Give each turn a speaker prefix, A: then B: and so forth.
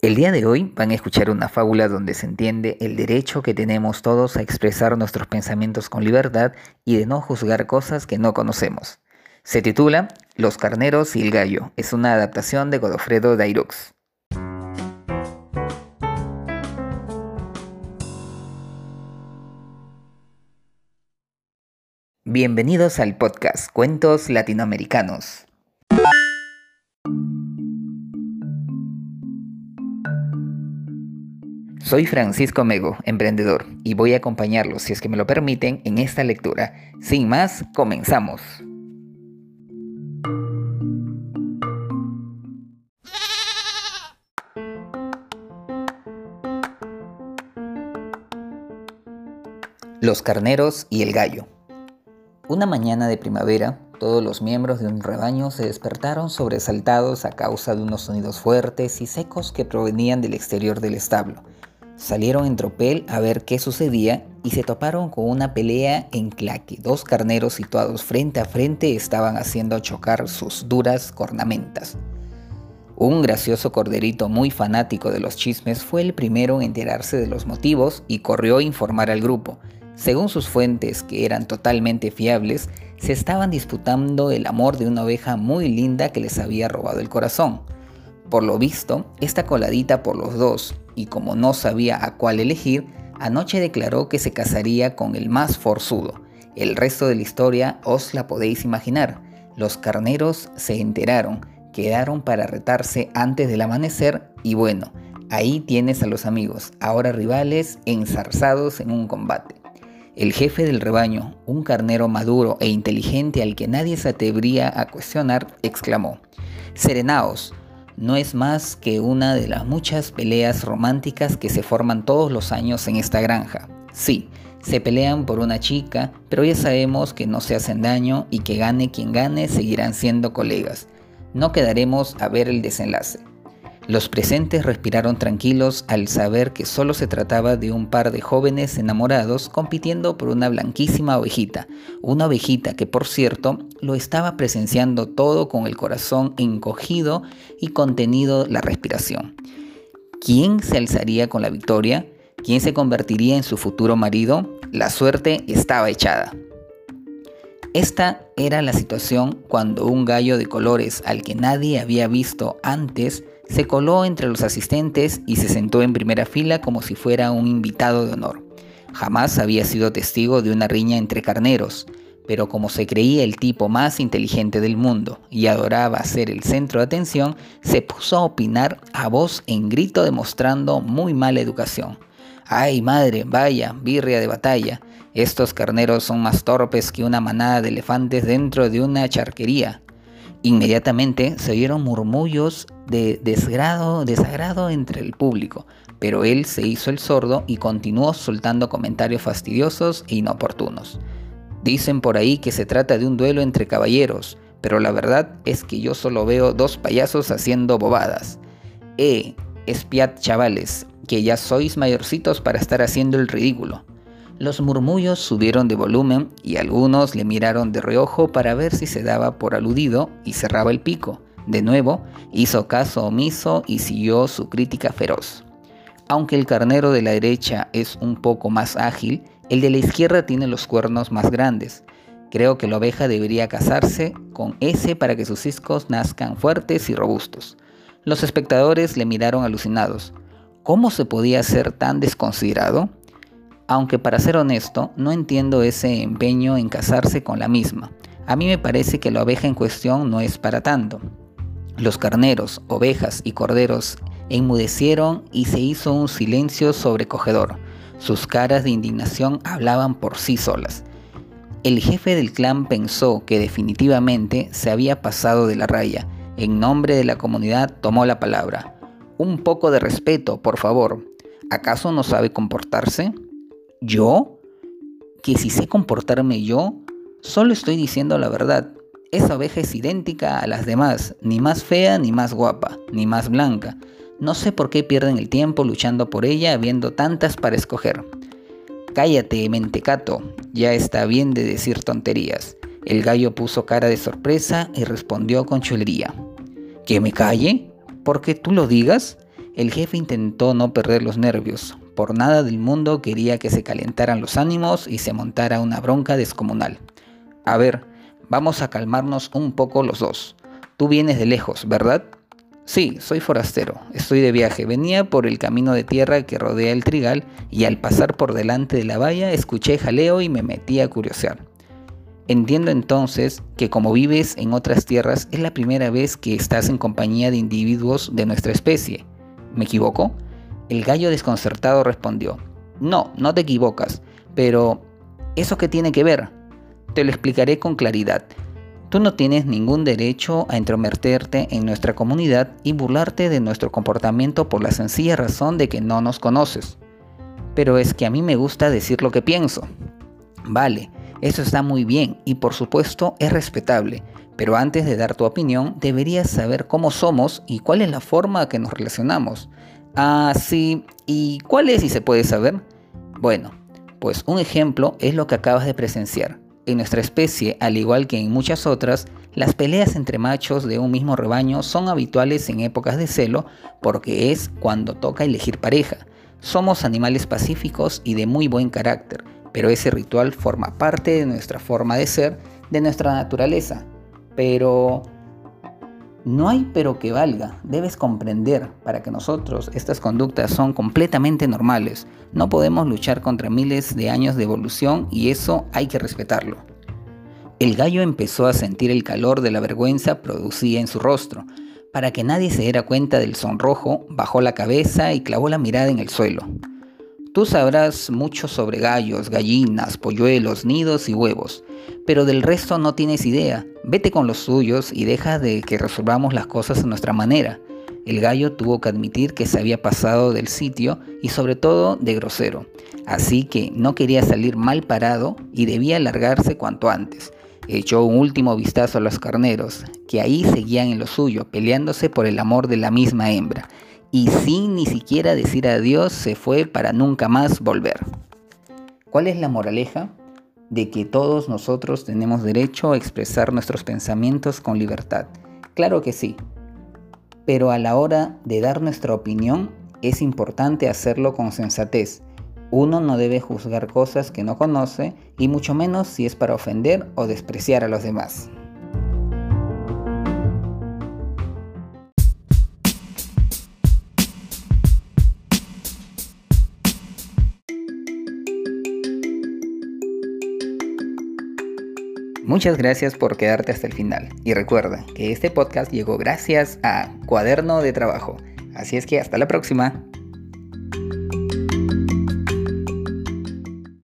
A: El día de hoy van a escuchar una fábula donde se entiende el derecho que tenemos todos a expresar nuestros pensamientos con libertad y de no juzgar cosas que no conocemos. Se titula Los carneros y el gallo. Es una adaptación de Godofredo Dairux. Bienvenidos al podcast Cuentos Latinoamericanos. Soy Francisco Mego, emprendedor, y voy a acompañarlos, si es que me lo permiten, en esta lectura. Sin más, comenzamos. Los carneros y el gallo. Una mañana de primavera, todos los miembros de un rebaño se despertaron sobresaltados a causa de unos sonidos fuertes y secos que provenían del exterior del establo. Salieron en tropel a ver qué sucedía y se toparon con una pelea en la que dos carneros situados frente a frente estaban haciendo chocar sus duras cornamentas. Un gracioso corderito muy fanático de los chismes fue el primero en enterarse de los motivos y corrió a informar al grupo. Según sus fuentes, que eran totalmente fiables, se estaban disputando el amor de una oveja muy linda que les había robado el corazón. Por lo visto, esta coladita por los dos, y como no sabía a cuál elegir, anoche declaró que se casaría con el más forzudo. El resto de la historia os la podéis imaginar. Los carneros se enteraron, quedaron para retarse antes del amanecer y bueno, ahí tienes a los amigos, ahora rivales, enzarzados en un combate. El jefe del rebaño, un carnero maduro e inteligente al que nadie se atrevería a cuestionar, exclamó, Serenaos, no es más que una de las muchas peleas románticas que se forman todos los años en esta granja. Sí, se pelean por una chica, pero ya sabemos que no se hacen daño y que gane quien gane seguirán siendo colegas. No quedaremos a ver el desenlace. Los presentes respiraron tranquilos al saber que solo se trataba de un par de jóvenes enamorados compitiendo por una blanquísima ovejita, una ovejita que por cierto lo estaba presenciando todo con el corazón encogido y contenido la respiración. ¿Quién se alzaría con la victoria? ¿Quién se convertiría en su futuro marido? La suerte estaba echada. Esta era la situación cuando un gallo de colores al que nadie había visto antes se coló entre los asistentes y se sentó en primera fila como si fuera un invitado de honor. Jamás había sido testigo de una riña entre carneros, pero como se creía el tipo más inteligente del mundo y adoraba ser el centro de atención, se puso a opinar a voz en grito demostrando muy mala educación. ¡Ay madre, vaya, birria de batalla! Estos carneros son más torpes que una manada de elefantes dentro de una charquería. Inmediatamente se oyeron murmullos de desgrado, desagrado entre el público, pero él se hizo el sordo y continuó soltando comentarios fastidiosos e inoportunos. Dicen por ahí que se trata de un duelo entre caballeros, pero la verdad es que yo solo veo dos payasos haciendo bobadas. Eh, espiad chavales, que ya sois mayorcitos para estar haciendo el ridículo. Los murmullos subieron de volumen y algunos le miraron de reojo para ver si se daba por aludido y cerraba el pico. De nuevo, hizo caso omiso y siguió su crítica feroz. Aunque el carnero de la derecha es un poco más ágil, el de la izquierda tiene los cuernos más grandes. Creo que la oveja debería casarse con ese para que sus hijos nazcan fuertes y robustos. Los espectadores le miraron alucinados. ¿Cómo se podía ser tan desconsiderado? aunque para ser honesto, no entiendo ese empeño en casarse con la misma. A mí me parece que la oveja en cuestión no es para tanto. Los carneros, ovejas y corderos enmudecieron y se hizo un silencio sobrecogedor. Sus caras de indignación hablaban por sí solas. El jefe del clan pensó que definitivamente se había pasado de la raya. En nombre de la comunidad tomó la palabra. Un poco de respeto, por favor. ¿Acaso no sabe comportarse? ¿Yo? Que si sé comportarme yo, solo estoy diciendo la verdad. Esa oveja es idéntica a las demás, ni más fea, ni más guapa, ni más blanca. No sé por qué pierden el tiempo luchando por ella habiendo tantas para escoger. Cállate, mentecato, ya está bien de decir tonterías. El gallo puso cara de sorpresa y respondió con chulería. ¿Que me calle? ¿Porque tú lo digas? El jefe intentó no perder los nervios. Por nada del mundo quería que se calentaran los ánimos y se montara una bronca descomunal. A ver, vamos a calmarnos un poco los dos. Tú vienes de lejos, ¿verdad? Sí, soy forastero, estoy de viaje, venía por el camino de tierra que rodea el trigal y al pasar por delante de la valla escuché jaleo y me metí a curiosear. Entiendo entonces que como vives en otras tierras es la primera vez que estás en compañía de individuos de nuestra especie. ¿Me equivoco? El gallo desconcertado respondió, No, no te equivocas, pero ¿eso qué tiene que ver? Te lo explicaré con claridad. Tú no tienes ningún derecho a entrometerte en nuestra comunidad y burlarte de nuestro comportamiento por la sencilla razón de que no nos conoces. Pero es que a mí me gusta decir lo que pienso. Vale, eso está muy bien y por supuesto es respetable, pero antes de dar tu opinión deberías saber cómo somos y cuál es la forma que nos relacionamos. Ah, sí, ¿y cuál es si se puede saber? Bueno, pues un ejemplo es lo que acabas de presenciar. En nuestra especie, al igual que en muchas otras, las peleas entre machos de un mismo rebaño son habituales en épocas de celo porque es cuando toca elegir pareja. Somos animales pacíficos y de muy buen carácter, pero ese ritual forma parte de nuestra forma de ser, de nuestra naturaleza. Pero no hay pero que valga. Debes comprender, para que nosotros estas conductas son completamente normales. No podemos luchar contra miles de años de evolución y eso hay que respetarlo. El gallo empezó a sentir el calor de la vergüenza producida en su rostro. Para que nadie se diera cuenta del sonrojo, bajó la cabeza y clavó la mirada en el suelo. Tú sabrás mucho sobre gallos, gallinas, polluelos, nidos y huevos, pero del resto no tienes idea. Vete con los suyos y deja de que resolvamos las cosas a nuestra manera. El gallo tuvo que admitir que se había pasado del sitio y sobre todo de grosero, así que no quería salir mal parado y debía largarse cuanto antes. Echó un último vistazo a los carneros, que ahí seguían en lo suyo, peleándose por el amor de la misma hembra, y sin ni siquiera decir adiós se fue para nunca más volver. ¿Cuál es la moraleja? De que todos nosotros tenemos derecho a expresar nuestros pensamientos con libertad. Claro que sí, pero a la hora de dar nuestra opinión es importante hacerlo con sensatez. Uno no debe juzgar cosas que no conoce y mucho menos si es para ofender o despreciar a los demás. Muchas gracias por quedarte hasta el final y recuerda que este podcast llegó gracias a Cuaderno de Trabajo. Así es que hasta la próxima.